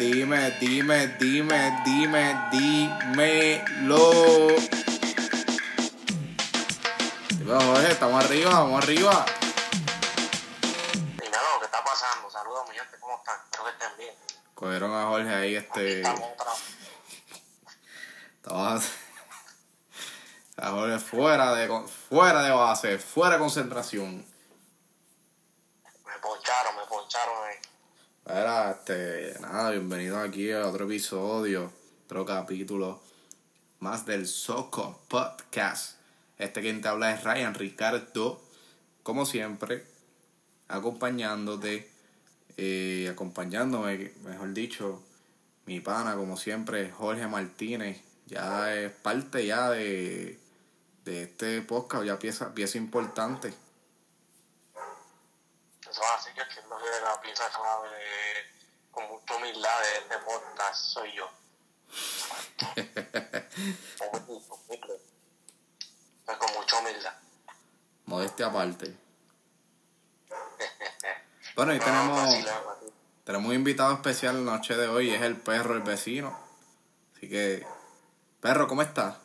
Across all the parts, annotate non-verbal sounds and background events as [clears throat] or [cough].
Dime, dime, dime, dime, dime, dímelo. Dime, Jorge, estamos arriba, vamos arriba. Dímelo, ¿qué está pasando? Saludos, mi gente, ¿cómo están? Espero que estén bien. Cogieron a Jorge ahí, este. Estamos. A Jorge fuera de, fuera de base, fuera de concentración. Me poncharon, me poncharon ahí. Era, este, nada, bienvenidos aquí a otro episodio, otro capítulo más del Soco Podcast. Este quien te habla es Ryan Ricardo, como siempre, acompañándote, eh, acompañándome, mejor dicho, mi pana, como siempre, Jorge Martínez, ya es parte ya de, de este podcast, ya pieza, pieza importante. Eso es así que quien no de la pieza clave con mucha humildad de este podcast soy yo. [laughs] Pues con mucha humildad. Modestia aparte. [laughs] Bueno, y No, tenemos... fácil, es fácil. Tenemos un invitado especial la noche de hoy, es el perro, el vecino. Así que, perro, ¿cómo estás?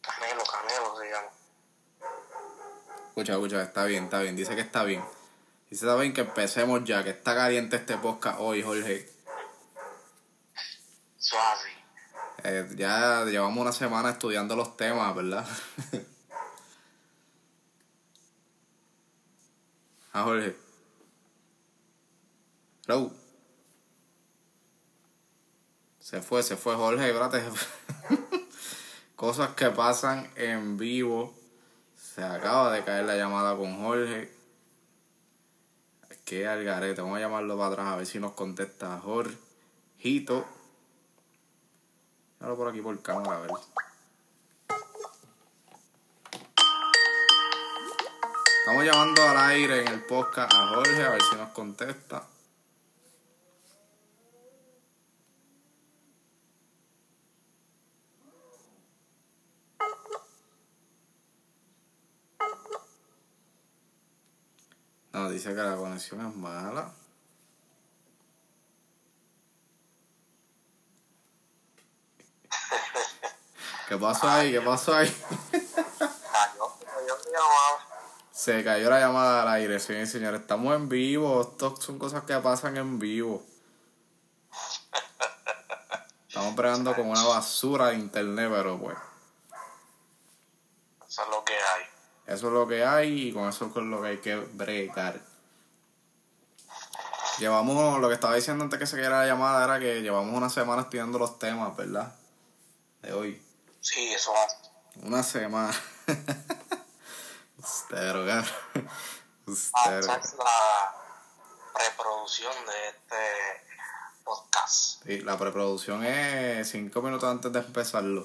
Canelo, Canelo se llama. Escucha, escucha, está bien, está bien, dice que está bien. Dice está bien que empecemos ya, que está caliente este podcast hoy, Jorge. Así. Eh, ya llevamos una semana estudiando los temas, ¿verdad? [laughs] ah, Jorge. Hello. Se fue, se fue Jorge, espérate. [laughs] Cosas que pasan en vivo. Se acaba de caer la llamada con Jorge. Que al garete. Vamos a llamarlo para atrás a ver si nos contesta Jorgito. Ahora por aquí por cámara, a ver. Estamos llamando al aire en el podcast a Jorge a ver si nos contesta. Dice que la conexión es mala. [laughs] ¿Qué pasó ahí? ¿Qué pasó ahí? Se cayó la llamada al aire, señores y señores. Estamos en vivo. Esto son cosas que pasan en vivo. Estamos bregando con una basura de internet, pero pues. Eso es lo que hay. Eso es lo que hay y con eso es con lo que hay que bregar. Llevamos, lo que estaba diciendo antes que se cayera la llamada era que llevamos una semana estudiando los temas, ¿verdad? De hoy. Sí, eso es así. Una semana. [laughs] Ustero, cabrón. Ah, esa es la reproducción de este podcast. Sí, la preproducción es cinco minutos antes de empezarlo.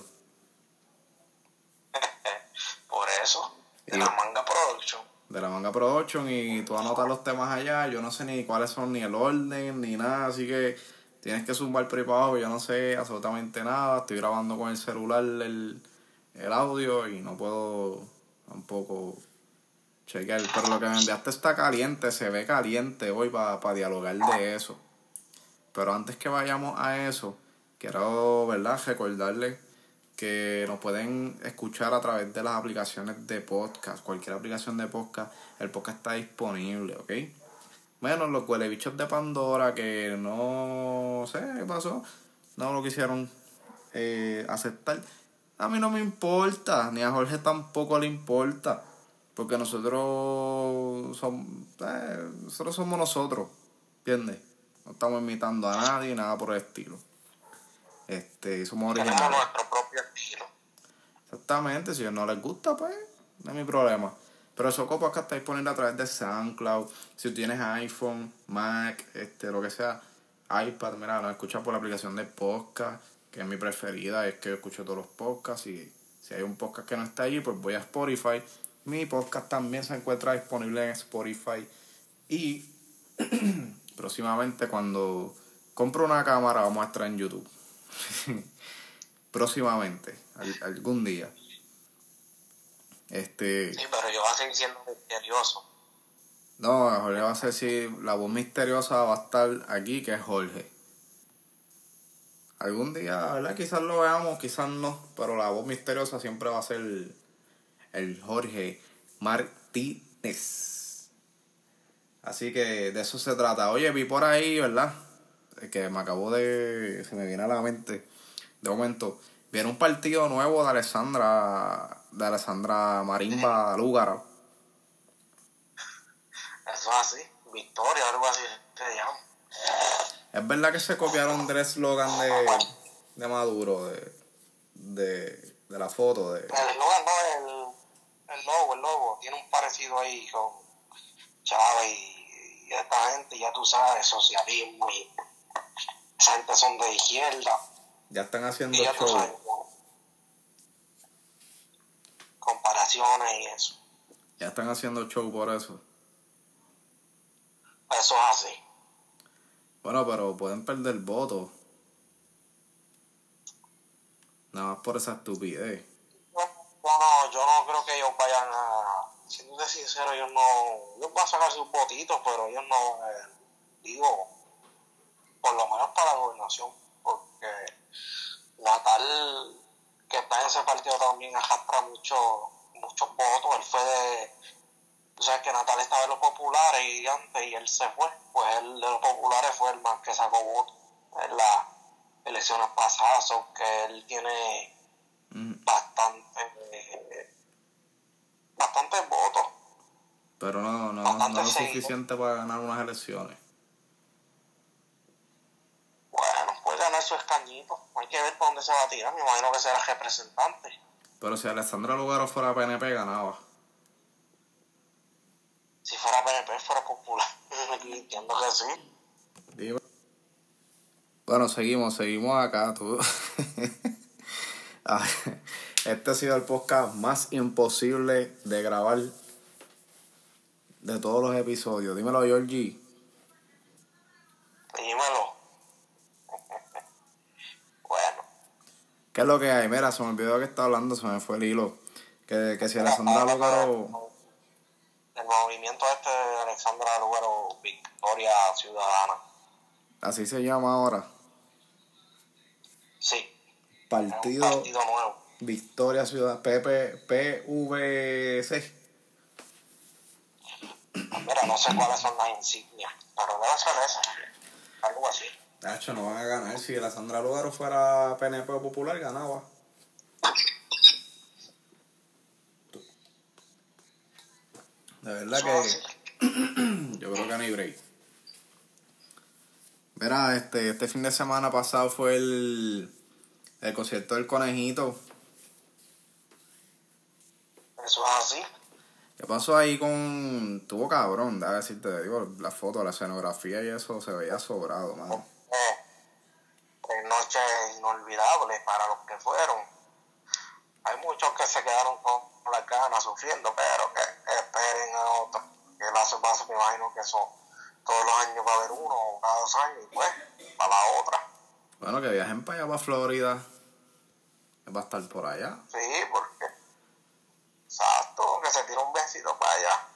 [laughs] Por eso, de la manga production. De la manga production y tú anotas los temas allá. Yo no sé ni cuáles son, ni el orden, ni nada. Así que tienes que zumbar por abajo. Yo no sé absolutamente nada. Estoy grabando con el celular el, el audio y no puedo tampoco chequear. Pero lo que me enviaste está caliente, se ve caliente hoy para dialogar de eso. Pero antes que vayamos a eso, quiero, ¿verdad?, recordarles que nos pueden escuchar a través de las aplicaciones de podcast. Cualquier aplicación de podcast, el podcast está disponible, ¿ok? Menos los bichos de Pandora que no sé qué pasó, no lo quisieron eh, aceptar. A mí no me importa, ni a Jorge tampoco le importa, porque nosotros somos, eh, nosotros somos nosotros, ¿entiendes? No estamos imitando a nadie, nada por el estilo. Este, somos Tenemos originales. nuestro propio estilo. Exactamente, si no les gusta, pues no es mi problema. Pero Soco Podcast está disponible a través de SoundCloud. Si tienes iPhone, Mac, este, lo que sea, iPad, mira, lo escuchas por la aplicación de podcast, que es mi preferida, es que escucho todos los podcasts y si hay un podcast que no está allí, pues voy a Spotify. Mi podcast también se encuentra disponible en Spotify. Y [clears throat] próximamente cuando compro una cámara vamos a estar en YouTube. [laughs] próximamente, al- algún día. Este, Sí, pero yo voy a seguir siendo misterioso. No, Jorge va a ser si la voz misteriosa va a estar aquí, que es Jorge. Algún día, ¿verdad? Quizás lo veamos, quizás no, pero la voz misteriosa siempre va a ser el, el Jorge Martínez. Así que de eso se trata. Oye, vi por ahí, ¿verdad? Que me acabó de. Se me viene a la mente. De momento. Viene un partido nuevo de Alessandra. De Alessandra Marimba Lúgara. Eso es así. Victoria, algo así se llama. Es verdad que se copiaron del eslogan de, de Maduro, de, de, de la foto. De, El eslogan no, el, el logo, el logo. Tiene un parecido ahí con Chávez y, y esta gente, ya tú sabes, socialismo y esa gente son de izquierda. Ya están haciendo ya sabes, show. comparaciones y eso. Ya están haciendo show por eso. Eso es así. Bueno, pero pueden perder votos. Nada más por esa estupidez. No, no, yo no creo que ellos vayan a. Siendo sincero, ellos no. Ellos van a sacar sus votitos, pero ellos no. eh, digo, por lo menos para la gobernación, porque Natal, que está en ese partido también, arrastra mucho, muchos votos. Él fue de. Tú sabes que Natal estaba en los populares y antes, y él se fue. Pues él de los populares fue el más que sacó votos en las elecciones pasadas, aunque él tiene Mm, bastante eh, bastantes votos Pero no, no, no es suficiente para ganar unas elecciones. bueno puede ganar su escañito hay que ver por dónde se va a tirar me imagino que será representante Pero si Alessandra Lugaro fuera PNP, ganaba. si fuera PNP fuera popular [laughs] entiendo que sí Dime. Bueno, seguimos, seguimos acá. Tú. [laughs] Este ha sido el podcast más imposible de grabar de todos los episodios. Dímelo, Georgie. dímelo bueno ¿Qué es lo que hay? Mira, se me olvidó que estaba hablando, se me fue el hilo. Que, que si Alessandra Lugaro. el movimiento este de Alexandra Lugaro Victoria Ciudadana Así se llama ahora. sí Partido partido nuevo Victoria Ciudad. PP, PVC. mira no sé cuáles son las insignias pero debe ser esa algo así Nacho, no van a ganar. Si Alessandra Lugaro fuera PNP popular, ganaba. De verdad que [clears throat] yo creo que no hay break. Mira, este, este fin de semana pasado fue el, el concierto del conejito. eso es así ¿Qué pasó ahí con... Tuvo cabrón, da decirte, digo, la foto, la escenografía y eso se veía sobrado, mano. eh, tres noches inolvidables fueron. Hay muchos que se quedaron con las ganas sufriendo, pero que esperen a otros. Que el lazo paso me imagino que son todos los años va a haber uno o cada dos años y pues para la otra. Bueno, que viajen para allá, para Florida. Va a estar por allá. Sí, porque exacto, que se tira un besito para allá.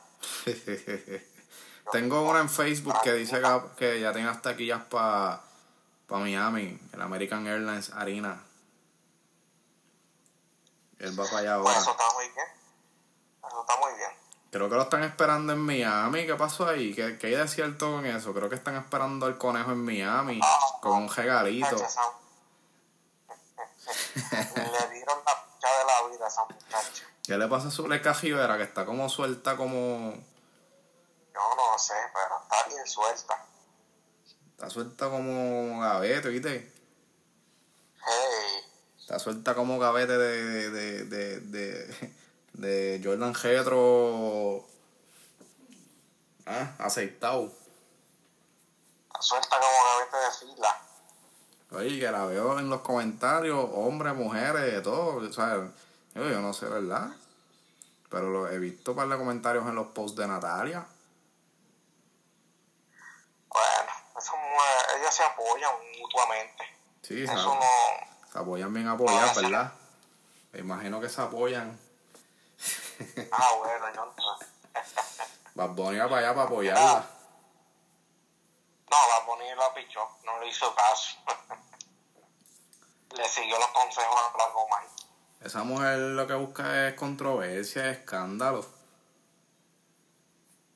[laughs] Tengo una en Facebook que dice que, ya tiene hasta aquí ya para pa Miami, el American Airlines Arena. Él va para allá Pues ahora. eso está muy bien. Eso está muy bien. Creo que lo están esperando en Miami. ¿Qué pasó ahí? ¿Qué, qué hay de cierto con eso? Creo que están esperando al conejo en Miami con un regalito. [laughs] Le dieron la pucha de la vida a esa muchacha. ¿Qué le pasa a Zuleika Rivera? Que está como suelta como... Yo no sé, pero está bien suelta. Está suelta como gavete, ¿viste? Hey, Está suelta como gavete de, de, de, de, de Jordan Getro. Ah, aceitado. está suelta como gavete de fila. Oye, que la veo en los comentarios, hombres, mujeres, de todo. O sea, yo, yo no sé, ¿verdad? Pero lo he visto para comentarios en los posts de Natalia. Bueno, eso, ellos se apoyan mutuamente. Sí, Eso no. Se apoyan bien apoyados, ¿verdad? Me imagino que se apoyan. Ah, bueno, yo no. [laughs] Bad Bunny va para allá para apoyarla. No, Bad Bunny la pichó, no le hizo caso. [laughs] le siguió los consejos a la Comay. Esa mujer lo que busca es controversia, escándalo.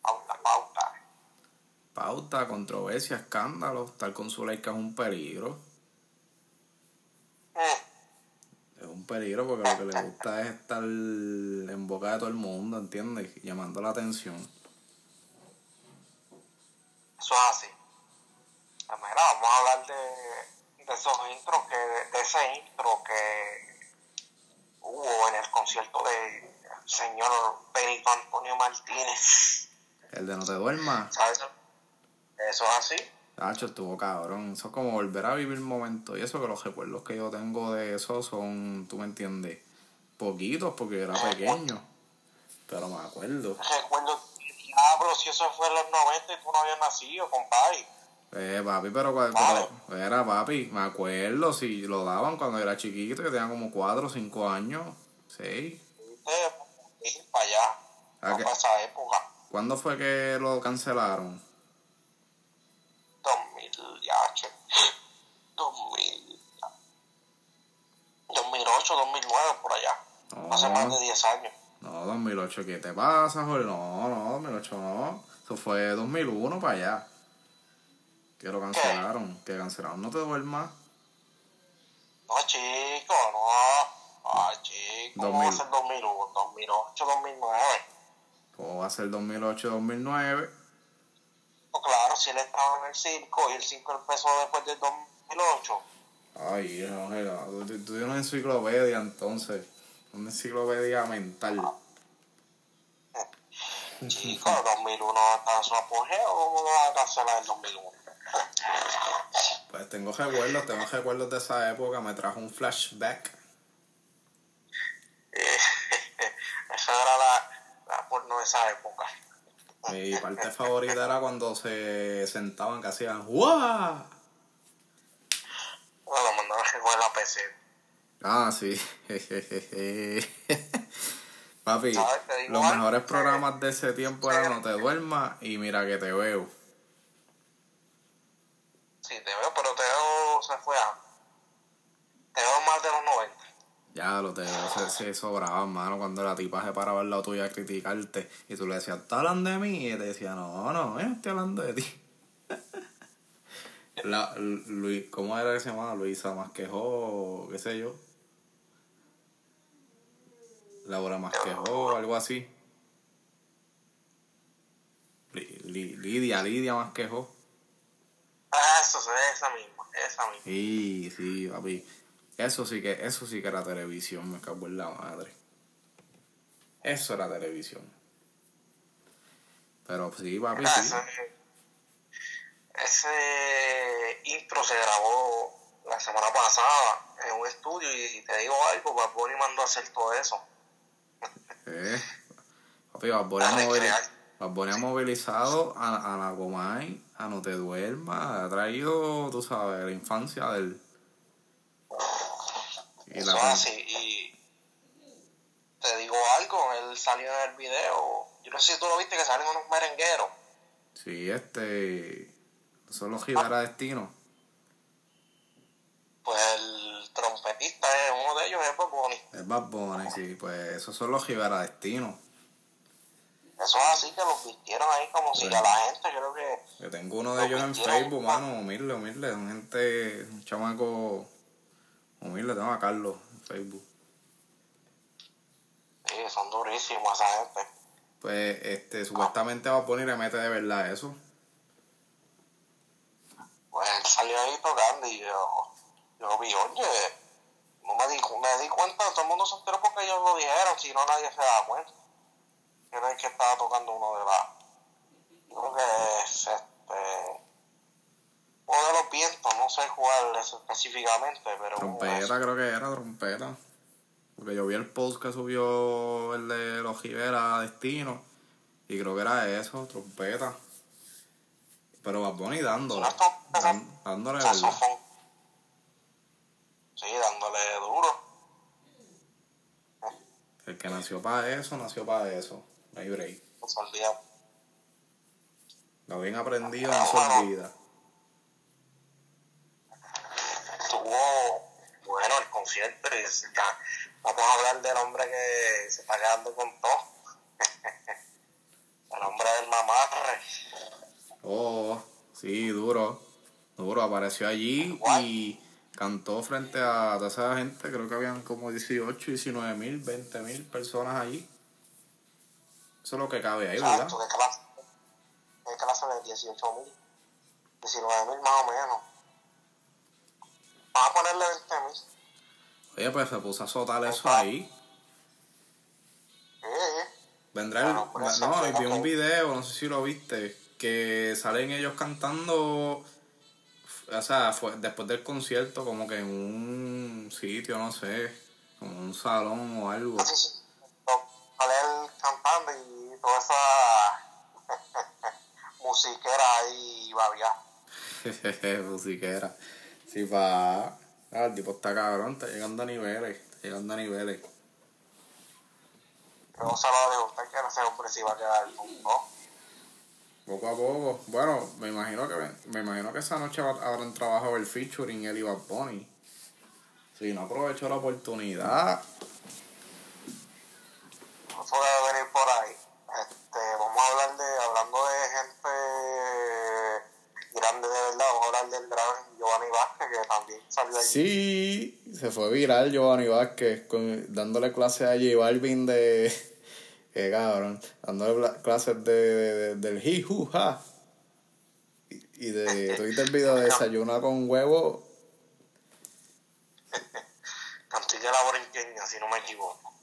Pauta, pauta. Pauta, controversia, escándalo. Estar con su like es un peligro. Es un peligro porque lo que le gusta es estar en boca de todo el mundo, ¿entiendes? Llamando la atención. Eso es así. Pues mira, vamos a hablar de, de esos intros que, de ese intro que hubo en el concierto de señor Benito Antonio Martínez. El de no te duermas. ¿Sabes? Eso es así. Tacho, estuvo cabrón. Eso es como volver a vivir momentos. Y eso que los recuerdos que yo tengo de eso son, tú me entiendes, poquitos porque era pequeño. Pero me acuerdo. Recuerdo, diablo, si eso fue en los 90 y tú no habías nacido, compadre. Eh, papi, pero cuando, era papi, me acuerdo si lo daban cuando era chiquito, que tenía como 4 o 5 años, 6. Ir para allá, para esa época. ¿Cuándo fue que lo cancelaron? Allá. Hace más de No, 10 años. no, 2008, ¿qué te pasa, Jorge? No, no, 2008 no. Eso fue 2001 para allá. Que lo cancelaron, que cancelaron. No te duermas. No, chico, no. Ah, chico, ¿cómo va a 2000. ser 2001? 2008, 2009. ¿Cómo va a ser 2008, 2009? Pues claro, si él estaba en el circo y el circo empezó después del 2008. Ay, no, no, tú, tú tienes una enciclopedia entonces. Una enciclopedia mental. Chico, 2001 está en su apogeo, ¿cómo no va a cancelar el 2001? Pues tengo recuerdos, tengo recuerdos de esa época, me trajo un flashback. Eh, [laughs] esa era la, la porno de esa época. Mi parte favorita era cuando se sentaban que hacían ¡Guau! Bueno, mandaba que juegue la PC. Ah, sí. [laughs] Papi, digo los mejores que- programas de ese tiempo eran No te duermas y Mira que te veo. Sí, te veo, pero te veo se fue a. Te veo más de los 90. Ya lo te veo, se, se sobraba, mano, cuando la tipa se paraba al lado tuyo a criticarte y tú le decías, ¿estás hablando de mí? Y él te decía, no, no, yo no estoy hablando de ti. [laughs] La, Luis, ¿Cómo era que se llamaba? Luisa Masquejó, qué sé yo. Laura Masquejó, algo así. Li- Li- Lidia, Lidia Masquejó. Ah, eso es esa misma, esa misma. Sí, sí, papi. Eso sí que, eso sí que era televisión, me cago en la madre. Eso era televisión. Pero sí, papi, Mira, sí. ese, ese intro se grabó la semana pasada en un estudio y te digo algo, Bad Bunny mandó a hacer todo eso. Eh. Papi, Bad Bunny ha A movili- recrear. Bad Bunny ha movilizado a, a la Gomay, a No Te Duermas, ha traído, tú sabes, la infancia del... Y Eso la así. Y te digo algo, él salió en el video. Yo no sé si tú lo viste que salen unos merengueros. Sí, este... Son los Rivera Destino. Pues el trompetista es uno de ellos, es Bad Bunny. Es Bad Bunny, sí, pues esos son los Rivera Destino. Eso es así que los vistieron ahí como si Bueno. a la gente, yo creo que Que tengo uno de ellos en Facebook, mano, humilde, humilde, son gente, un chamaco humilde, tengo a Carlos en Facebook. sí, son durísimos esa gente. Pues, este, supuestamente va a poner y mete de verdad eso. Pues él salió ahí tocando y yo, yo vi, oye, no me di, me di cuenta, todo el mundo se enteró porque ellos lo dijeron, si no nadie se da cuenta. El que estaba tocando uno de la, yo creo que es este, uno de los vientos, no sé eso específicamente, pero. Trompeta, creo que era trompeta. Porque yo vi el post que subió el de los Rivera Destino. Y creo que era eso, trompeta. Pero Bad Bunny dándole. Dándole saxofón. Sí, dándole duro. El que nació para eso, nació para eso. No hay break. No se olvida. Lo bien aprendido no se olvida. Estuvo bueno el concierto y vamos a hablar del hombre que se está quedando con todo. [laughs] el hombre del mamarre. Oh, sí, duro. Duro, apareció allí y cantó frente a toda esa gente. Creo que habían como 18, 19 mil, 20 mil personas allí. Eso es lo que cabe ahí, ¿verdad? Exacto, de clase, de clase de 18 mil, 19 mil más o menos. Vamos a ponerle 20 mil. Oye, pues se puso a azotar eso ahí. Sí, sí. Vendrá el... Eso No, vi un video, no sé si lo viste, que salen ellos cantando, o sea, fue después del concierto, como que en un sitio, no sé, como un salón o algo. Sí. Sale él cantando y toda esa [laughs] musiquera ahí babia. [laughs] musiquera. Sí, pa. Ah, el tipo está cabrón, está llegando a niveles, está llegando a niveles. Pero se lo ese hombre se iba a quedar con todo. Poco a poco. Bueno, me imagino que me imagino que esa noche habrán trabajado el featuring él y Bad Bunny. Si no aprovechó la oportunidad. Eso debe venir por ahí. Este, vamos a hablar de, hablando de gente grande de verdad, vamos a hablar del gran Giovanni Vázquez, que también salió allí. Sí, se fue viral Giovanni Vázquez con- dándole clases a J Balvin de. Qué cabrón. Dándole clases de, de- del hi hu ha. Y, y de. ¿Tuviste el video de desayuna con huevo? Cantique la borinqueña, si no me equivoco.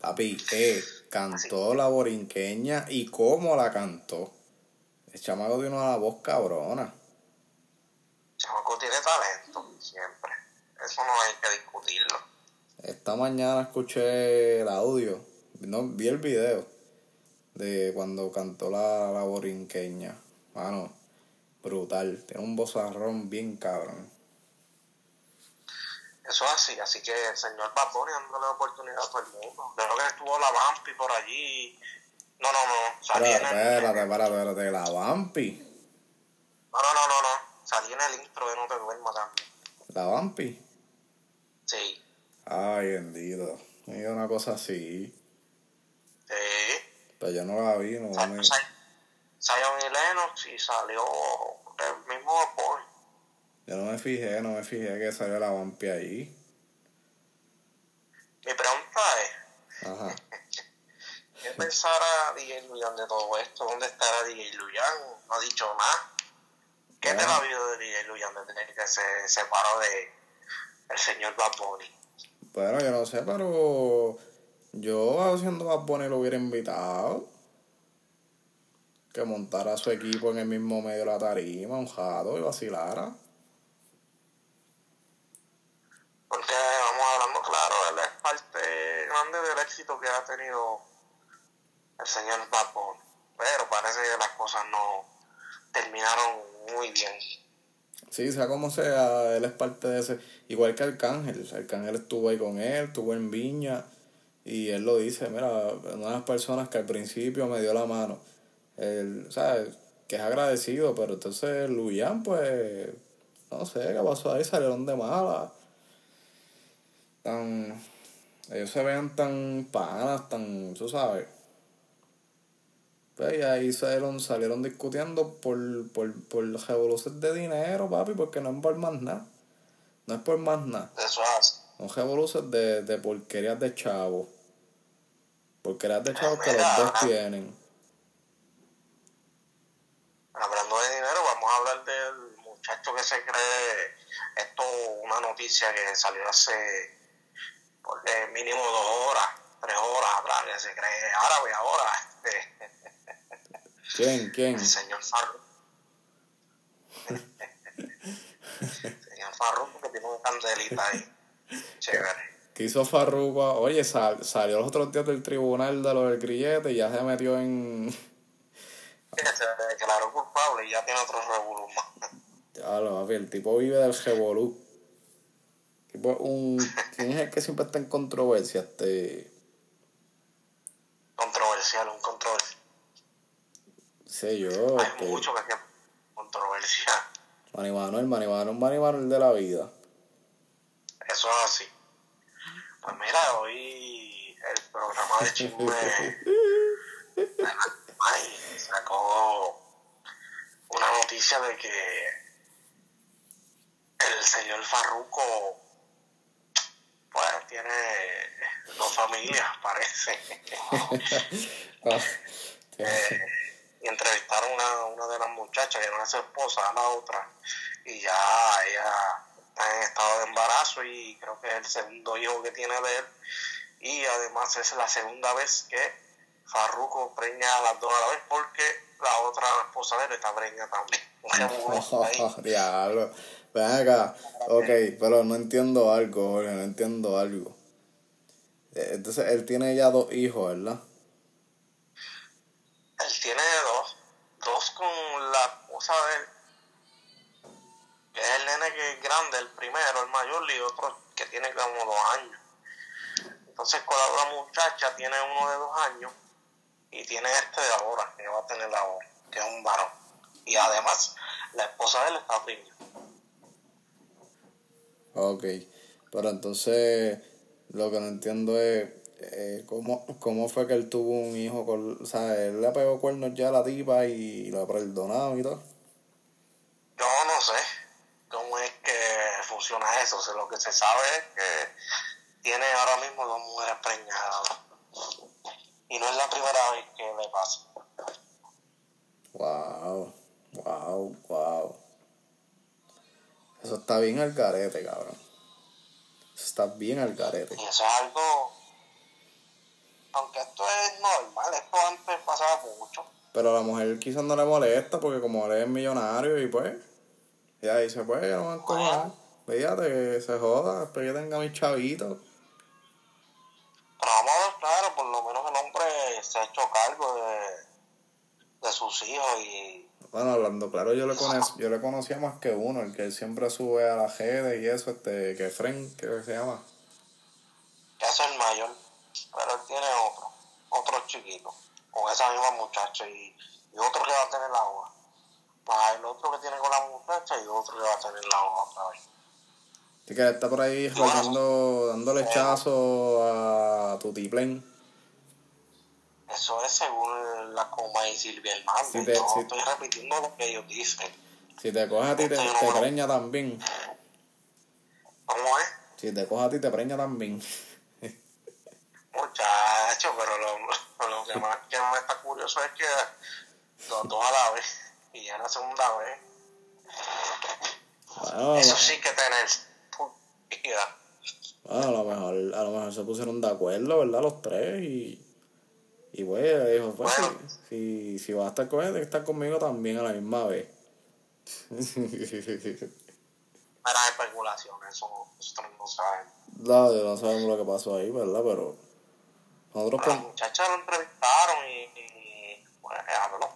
Papi, eh, cantó la borinqueña y cómo la cantó. El chamaco tiene una voz cabrona. Chamaco tiene talento, siempre. Eso no hay que discutirlo. Esta mañana escuché el audio, no, vi el video de cuando cantó la, la borinqueña. Mano, brutal. Tiene un vozarrón bien cabrón. Eso es así, así que el señor Bad Bunny dándole oportunidad a todo el mundo. Creo que estuvo la Vampi por allí. No, no, no. Salí en Espérate, el, espérate, espérate, espérate, la Vampi. No, no, no, no, no. Salí en el intro de No Te Duermas también. La Vampi. Sí. Ay, bendito. Dio una cosa así. Sí. Pero yo no la vi, no. Zion Zion y Lennox y salió el mismo Bunny. Yo no me fijé, no me fijé que salió la Vampi ahí. Mi pregunta es, Ajá. [laughs] ¿qué pensará DJ Luyan de todo esto? ¿Dónde estará DJ Luyan? No ha dicho nada. ¿Qué te ha habido de DJ Luyan desde que se separó de el señor Bad Bunny? Bueno, yo no sé, pero yo haciendo Bad Bunny lo hubiera invitado. Que montara su equipo en el mismo medio de la tarima, un jato y vacilara. Porque vamos hablando claro, él es parte grande del éxito que ha tenido el señor Bad Bunny. Pero parece que las cosas no terminaron muy bien. Sí, sea como sea, él es parte de ese. Igual que Arcángel. Arcángel estuvo ahí con él, estuvo en Viña. Y él lo dice, mira, una de las personas que al principio me dio la mano. Él, ¿sabes? Que es agradecido, pero entonces Luyan, pues, no sé qué pasó ahí, salieron de mala. Tan, ellos se vean tan panas, tan, tú sabes. Pues y ahí salieron, salieron discutiendo por, por, por revoluciones de dinero, papi, porque no es por más nada. No es por más nada. Eso es. Son revoluciones de, de porquerías de chavos. Porquerías de chavos que los dos tienen. Hablando de dinero, vamos a hablar del muchacho que se cree, esto una noticia que salió hace por de mínimo dos horas, tres horas atrás, que se cree árabe ahora, este, ¿Quién? ¿Quién? el señor Farruko. señor Farruko que tiene una candelita ahí, chévere. ¿Qué hizo Farruko? Oye, sal- salió los otros días del tribunal de lo del grillete y ya se metió en... Que [laughs] se declaró culpable y ya tiene otro revolú. Ya lo papi, el tipo vive del revolú. Tipo, un... [laughs] ¿Quién es el que siempre está en controversia? Este... Controversial, un controversial. sé yo. Hay este, mucho que es controversia. Manny Manuel, Manny Manuel, Manny Manuel de la vida. Eso es así. Pues mira, hoy el programa de [laughs] chisme sacó una noticia de que el señor Farruco pues tiene dos familias, [laughs] parece. Ah, Eh, y entrevistaron a una de las muchachas, que no es su esposa, a la otra, y ya ella está en estado de embarazo y creo que es el segundo hijo que tiene de él, y además es la segunda vez que Farruko preña a las dos a la vez porque la otra esposa de él está preña también. [laughs] [laughs] Diablo. Ven acá. Ok, pero no entiendo algo, Jorge, no entiendo algo. Eh, Entonces, él tiene ya dos hijos, ¿verdad? Él tiene dos, dos con la esposa de él, que es el nene que es grande, el primero, el mayor, y otro tiene como dos años. Entonces con la otra muchacha tiene uno de dos años y tiene este de ahora, que va a tener ahora, que es un varón. Y además, la esposa de él está preñada. Ok. Pero entonces, lo que no entiendo es eh, cómo, cómo fue que él tuvo un hijo con... O sea, él le pegó cuernos ya a la tipa y lo perdonaron y todo. Yo no sé cómo es que funciona eso. O sea, lo que se sabe es que tiene ahora mismo dos mujeres preñadas. Y no es la primera vez que le pasa. Wow, wow, wow. Eso está bien al garete, cabrón. Eso está bien al garete. Y eso es algo. Aunque esto es normal, esto antes pasaba mucho. Pero a la mujer quizás no le molesta porque como él es millonario y pues... Y ahí se puede, no van a. Fíjate que se joda, después que tenga mis chavitos. Pero vamos a ver, claro, por lo menos el hombre se ha hecho cargo de, de sus hijos y Bueno, hablando claro, yo le, conoc- yo le conocía más que uno, el que siempre sube a las redes y eso, este, que Fren, que se llama. que es el mayor. Pero él tiene otro, otro chiquito, con esa misma muchacha y, y otro que va a tener la hoja. Más el otro que tiene con la muchacha y otro que va a tener la hoja otra vez. Así que está por ahí rayando, dándole chazo a Tutiplen. Eso es según la coma y Silvia Hernández. Sí, te- Yo estoy repitiendo lo que ellos dicen. Si te coge a ti, te, te preña también. ¿Cómo es? Si te coge a ti, te preña también. [laughs] Muchacho, pero lo, lo que más que me está curioso es que los dos a la vez y ya la segunda vez. Bueno, Eso sí que tener vida. bueno, a lo mejor, a lo mejor se pusieron de acuerdo, ¿verdad? Los tres y... Y pues, ella dijo, pues, Bueno. si, si, si vas a estar con él, estar conmigo también a la misma vez. [laughs] Meras especulaciones, eso nosotros no sabemos. no, no sabemos lo que pasó ahí, ¿verdad? Pero nosotros Pero la con... muchacha lo entrevistaron y, y pues habló.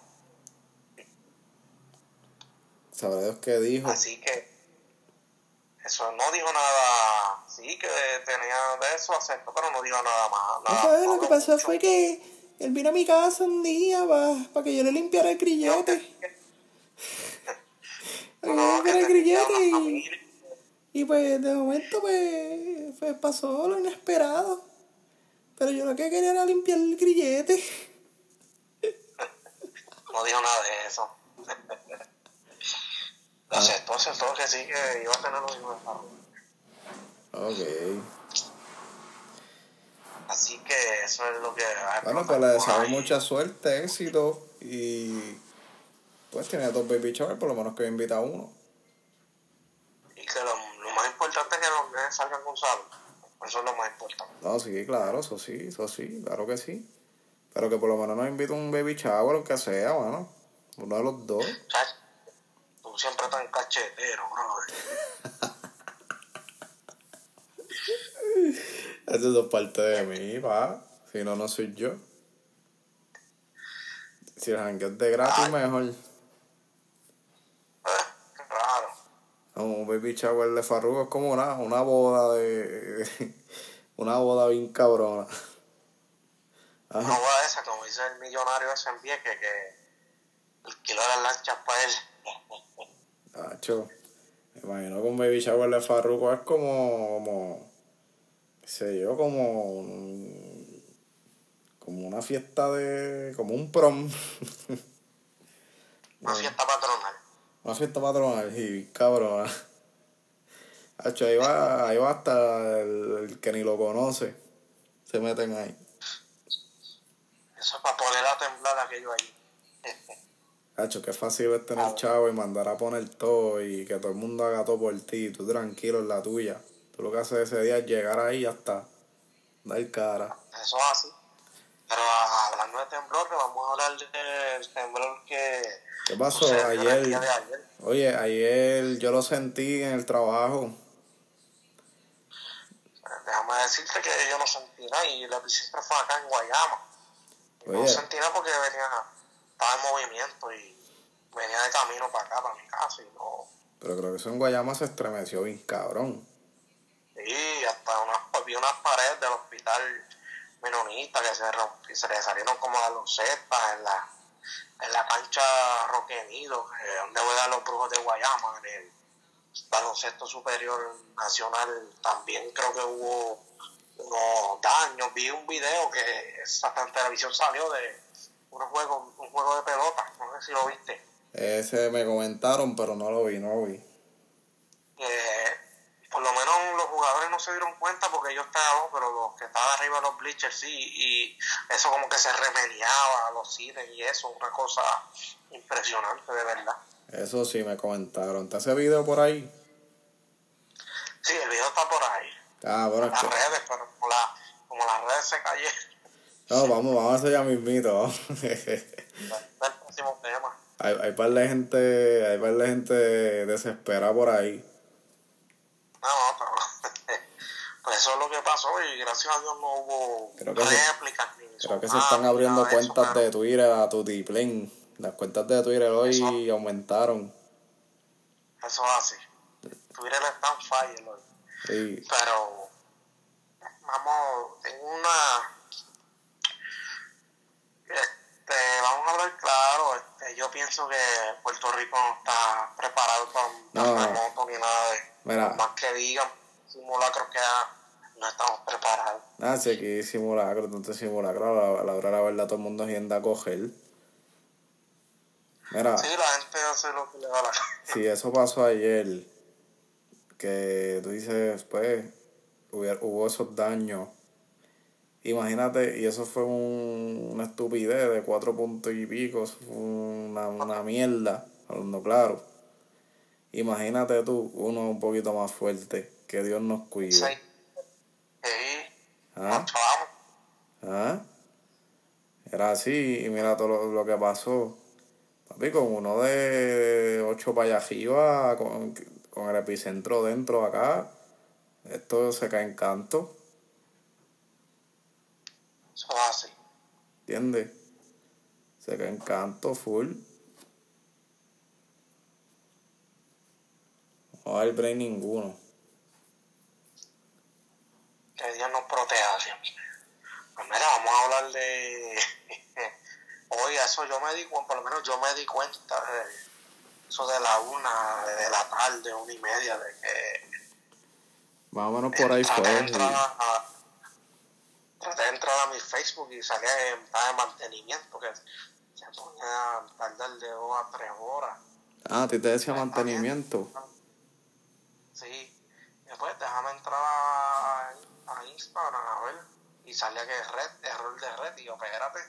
Sabrá Dios qué dijo. Así que eso no dijo nada. Sí que tenía de eso acento, pero no dijo nada más. Nada, Pues, no lo que pasó mucho. fue que él vino a mi casa un día para que yo le limpiara el grillete. [laughs] Le No, limpiara el grillete y, y pues de momento pues, pues pasó lo inesperado. Pero yo lo que quería era limpiar el grillete. [laughs] No dijo nada de eso. Ah. Aceptó, aceptó que sí, que iba a tener los hijos de. Ok. Así que eso es lo que. Bueno, pues le deseo mucha suerte, éxito y pues tiene dos baby shower, por lo menos que invita a uno. Y que lo, lo más importante es que los nenes salgan con salud. Eso es lo más importante. No, sí, claro, eso sí, eso sí, claro que sí. Pero que por lo menos nos invita un baby shower, aunque sea, bueno, uno de los dos. ¿Sabes? Tú siempre tan cachetero, brother. Eso es parte de mí, pa. Si no, no soy yo. Si el jangueo es de gratis, mejor. Eh, raro. Un baby shower de Farruko es como una, una boda de... [laughs] una boda bien cabrona. Una boda esa, como dice el millonario ese en Vieques, que alquiló las lanchas para él. [laughs] Tacho, me imagino que un baby shower de Farruko es como, como, qué sé yo, como, un- como una fiesta de, como un prom. Una fiesta patronal. Una fiesta patronal y cabrona. Hacho, ahí va, ahí va hasta el, el que ni lo conoce. Se meten ahí. Eso es para poner a temblar aquello ahí. Hacho, qué fácil es tener chavo y mandar a poner todo y que todo el mundo haga todo por ti. Tú tranquilo en la tuya. Tú lo que haces ese día es llegar ahí y ya está. Dar cara. Eso es así. Pero hablando de temblor, que vamos a hablar del temblor que ¿Qué pasó ayer? Oye, ayer yo lo sentí en el trabajo. Déjame decirte que yo no sentí nada y el epicentro fue acá en Guayama. No Oye, sentí nada porque venía, estaba en movimiento y venía de camino para acá, para mi casa y no. pero creo que eso en Guayama se estremeció bien cabrón. Y hasta unas, vi unas paredes del hospital menonita que se, romp- se le salieron como las losetas en la, en la cancha Roque Nido, eh, donde juegan los brujos de Guayama, en el baloncesto superior nacional. También creo que hubo unos daños. Vi un video que en televisión salió de un juego, un juego de pelota, no sé si lo viste. Ese me comentaron, pero no lo vi, no lo vi. que por lo menos los jugadores no se dieron cuenta porque ellos estaban abajo, pero los que estaban arriba de los bleachers sí, y eso como que se remediaba a los cines y eso, una cosa impresionante de verdad. Eso sí me comentaron. ¿Está ese video por ahí? Sí, el video está por ahí, Ah, bueno, las que... redes, pero como, la, como las redes se cayeron, No, vamos, vamos a hacer ya mismito. vamos. el próximo tema. hay, hay par de gente, hay par de gente desesperada por ahí. No, no, pero pues eso es lo que pasó y gracias a Dios no hubo Creo que se- réplicas ni Creo que se están abriendo de eso, cuentas de Twitter a Tutiplén. Las cuentas de Twitter hoy aumentaron. Eso es así. Twitter está en fire hoy. Sí. pero vamos tengo una este vamos a hablar claro este yo pienso que Puerto Rico no está preparado para un No. terremoto ni nada de Mira. más que digan simulacros que no estamos preparados Ah, sí, aquí simulacro, entonces simulacro. A la, hora de la verdad todo el mundo yendo a coger. Mira, sí la gente hace lo que le da la si eso pasó ayer, que tú dices, pues, hubo esos daños. Imagínate, y eso fue un- una estupidez de cuatro puntos y pico, eso fue una, una mierda, hablando claro. Imagínate tú, uno un poquito más fuerte, que Dios nos cuide. sí sí ¿Ah? nos chavamos ¿Ah? Era así, y mira todo lo, lo que pasó. Papi, con uno de ocho para allá arriba, con, con el epicentro dentro acá, esto se cae en canto, eso es así ¿entiendes? Se cae en canto full. No haber break ninguno. que Dios nos proteja siempre. Pues mira, vamos a hablar de... [laughs] Oye, eso yo me di cuenta, por lo menos yo me di cuenta de eso de la una, de la tarde, una y media, de que Más o menos por ahí fue. de sí. entrar a, traté de entrar a mi Facebook y salía en de mantenimiento, que se ponía a tardar de dos a tres horas. Ah, a ti te decía mantenimiento. Sí. Después déjame entrar a, a Instagram a ver. Y salía que red, error de red. Y yo, espérate.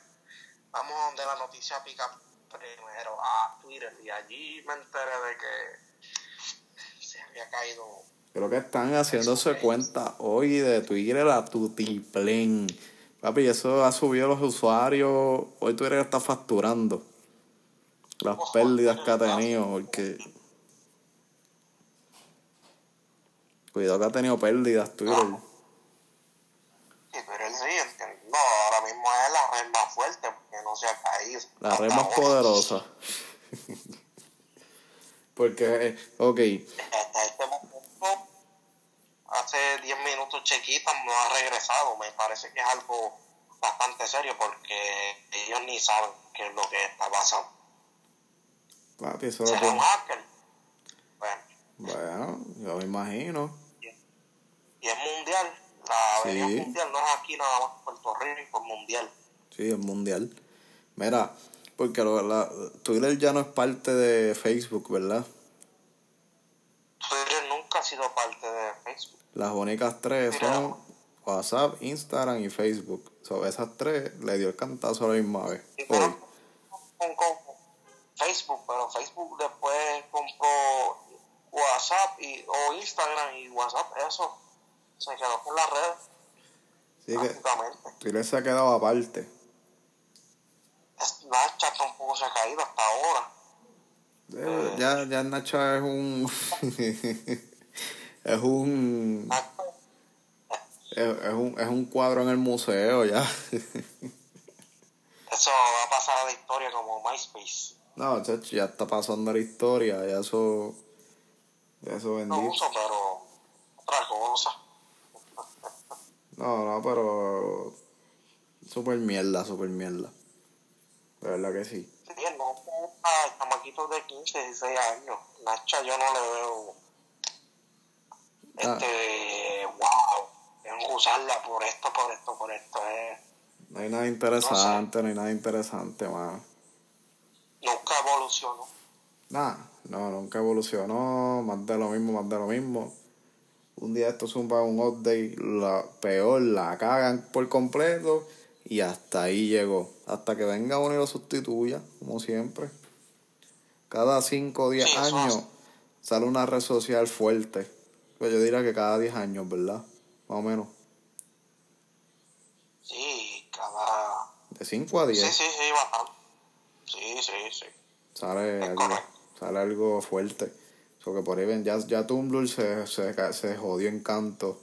Vamos donde la noticia pica primero a Twitter. Y allí me enteré de que se había caído. Creo que están haciéndose cuenta hoy de Twitter a Tutiplén. Papi, eso ha subido los usuarios. Hoy Twitter está facturando las pérdidas que ha tenido. Porque. Cuidado que ha tenido pérdidas Twitter. Sí, pero él sí, entiendo. No, ahora mismo es la red más fuerte porque no se ha caído. La red más poderosa. [laughs] [laughs] Porque, eh, ok, hasta este momento, hace 10 minutos Chequita no ha regresado. Me parece que es algo bastante serio porque ellos ni saben qué es lo que está pasando. Papi, eso lo ¿Será un hacker? Bueno, Bueno, yo me imagino. y es mundial. La Sí. avería mundial no es aquí nada más Puerto Rico, es mundial. Sí, es mundial. Mira, porque lo, la, Twitter ya no es parte de Facebook, ¿verdad? Ha sido parte de Facebook. Las únicas tres Mira. son WhatsApp, Instagram y Facebook. So, esas tres le dio el cantazo a la misma vez. Y Hoy. con, con Facebook, pero Facebook después compró WhatsApp y, o Instagram y WhatsApp, eso se quedó con la red Así que. Twitter se ha quedado aparte. Snapchat tampoco se ha caído hasta ahora. Eh, Ya, ya Nacho es un. [laughs] es un. Es, es un. es un cuadro en el museo ya. [laughs] Eso va a pasar a la historia como MySpace. no, chacho, ya está pasando la historia. Ya eso. Ya eso No bendito. uso, pero otra cosa. [laughs] No, no, pero. Super mierda, super mierda. De verdad que sí. Sí, no a chamaquitos de 15, 16 años. Nacha yo no le veo Ah. este wow, tengo que usarla por esto, por esto, por esto. Eh. No hay nada interesante, no hay nada interesante, mano. Nunca evolucionó. Nada, no, nunca evolucionó, más de lo mismo, más de lo mismo. Un día esto zumba un update, la peor, la cagan por completo y hasta ahí llegó. Hasta que venga uno y lo sustituya, como siempre. Cada 5 o 10 Sí, eso años hace. sale una red social fuerte. Pues yo diría que cada 10 años, ¿verdad? Más o menos. Sí, cada. De 5 a 10 Sí, sí, sí, bastante. Sí, sí, sí. sale Es algo, sale algo fuerte. So que por ahí ven, ya, ya Tumblr se, se, se jodió en canto.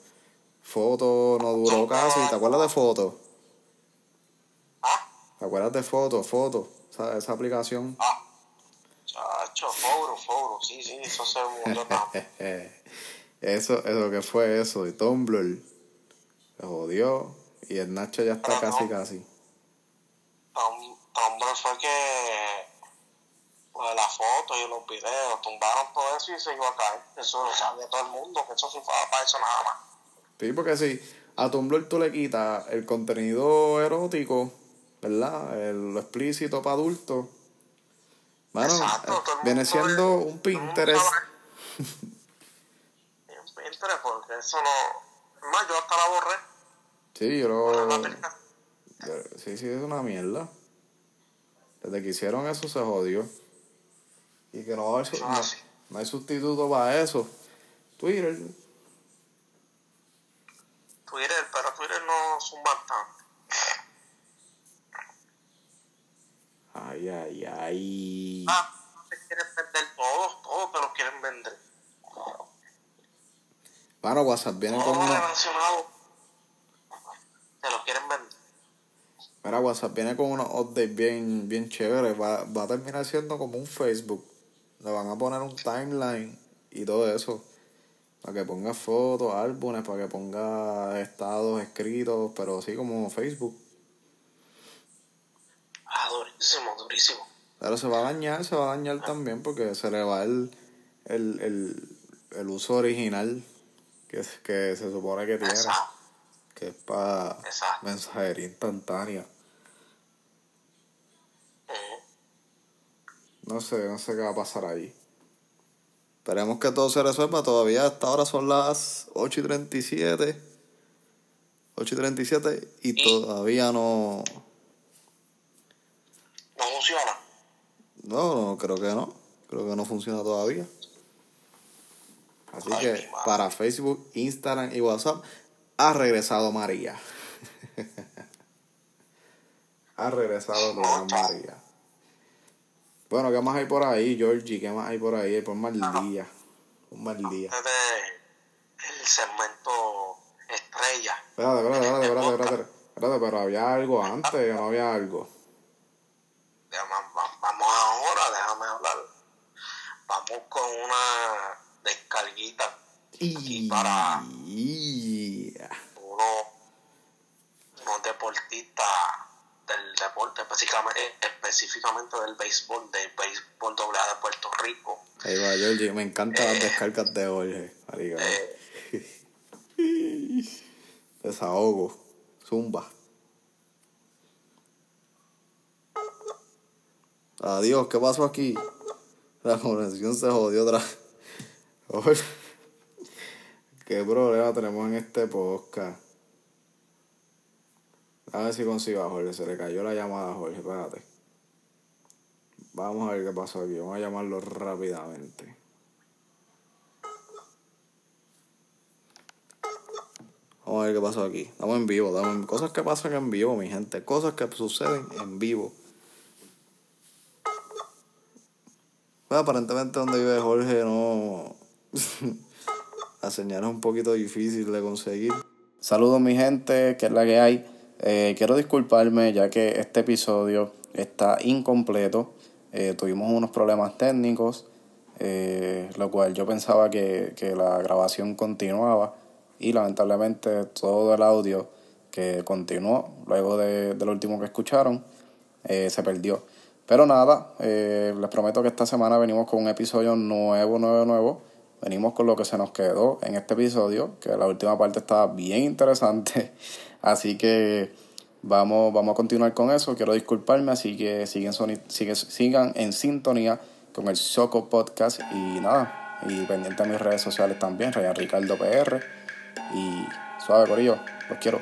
Foto no duró casi. ¿Te acuerdas de foto? Ah, ¿Te acuerdas de foto? Foto. Esa, esa aplicación. ah. Chacho, Foro, Foro, sí, sí, eso se murió. [laughs] eso, eso que fue eso. Y Tumblr se jodió. Y el Nacho ya está Pero casi, no. casi. Tum- Tumblr fue que pues, las fotos y los videos tumbaron todo eso y se iba a caer. Eso lo sabía todo el mundo, que eso sí fue para eso nada más. Sí, porque si a Tumblr tú le quitas el contenido erótico, ¿verdad? El, lo explícito para adultos. Bueno, Exacto, eh, viene siendo un Pinterest. Sabe. Un Pinterest, porque eso no. Es más, yo hasta la borré. Sí, yo lo... Sí, sí, es una mierda. Desde que hicieron eso se jodió. Y que no su- Ah, no, sí. no hay sustituto para eso. Twitter. Twitter, pero Twitter no zumba tanto. Ay, ay, ay. Ah, te quieren vender todos, todos te los quieren vender. Bueno, WhatsApp viene con Todos uno... relacionados te los quieren vender. Mira, WhatsApp viene con unos updates bien, bien chéveres. Va, va a terminar siendo como un Facebook. Le van a poner un timeline y todo eso. Para que ponga fotos, álbumes, para que ponga estados escritos, pero así como Facebook. Ah, durísimo, durísimo. Pero se va a dañar, se va a dañar también porque se le va el, el, el, el uso original que, que se supone que tiene. Exacto. Que es para mensajería instantánea. No sé, no sé qué va a pasar ahí. Esperemos que todo se resuelva. Todavía hasta ahora son las 8 y 37. 8 y 37 y ¿Y? todavía no... No funciona. No, no, creo que no. Creo que no funciona todavía. Así Ay, que para Facebook, Instagram y WhatsApp ha regresado María. [laughs] ha regresado María. Bueno, ¿qué más hay por ahí, Georgie? ¿Qué más hay por ahí? Por mal día. Un mal día. El segmento estrella. Espérate, espérate, espérate, espérate, espérate. Espérate, pero había algo antes, no había algo. Vamos ahora, déjame hablar. Vamos con una Y... para- uno, unos deportistas del deporte, específicamente, específicamente del béisbol, del béisbol doble A de Puerto Rico. Ahí va, Georgie, me encantan las descargas de Jorge. Eh, [laughs] Desahogo, zumba. Adiós, ¿qué pasó aquí? La conexión se jodió otra. [laughs] ¿Qué problema tenemos en este podcast? A ver si consigo a Jorge. Se le cayó la llamada a Jorge, espérate. Vamos a ver qué pasó aquí. Vamos a llamarlo rápidamente. Vamos a ver qué pasó aquí. Estamos en vivo. Estamos Cosas que pasan en vivo, mi gente. Cosas que suceden en vivo. Bueno, aparentemente donde vive Jorge no... [laughs] la un poquito difícil de conseguir. Saludos mi gente, que es la que hay. Eh, quiero disculparme ya que este episodio está incompleto. Eh, tuvimos unos problemas técnicos, eh, lo cual yo pensaba que, que la grabación continuaba y lamentablemente todo el audio que continuó luego de, de lo último que escucharon se perdió. Pero nada, les prometo que esta semana venimos con un episodio nuevo, nuevo, nuevo. Venimos con lo que se nos quedó en este episodio, que la última parte estaba bien interesante. [laughs] Así que vamos, vamos a continuar con eso. Quiero disculparme, así que siguen, sigan en sintonía con el Soco Podcast y nada. Y pendiente a mis redes sociales también, Ryan Ricardo PR. Y suave, Corillo, los quiero.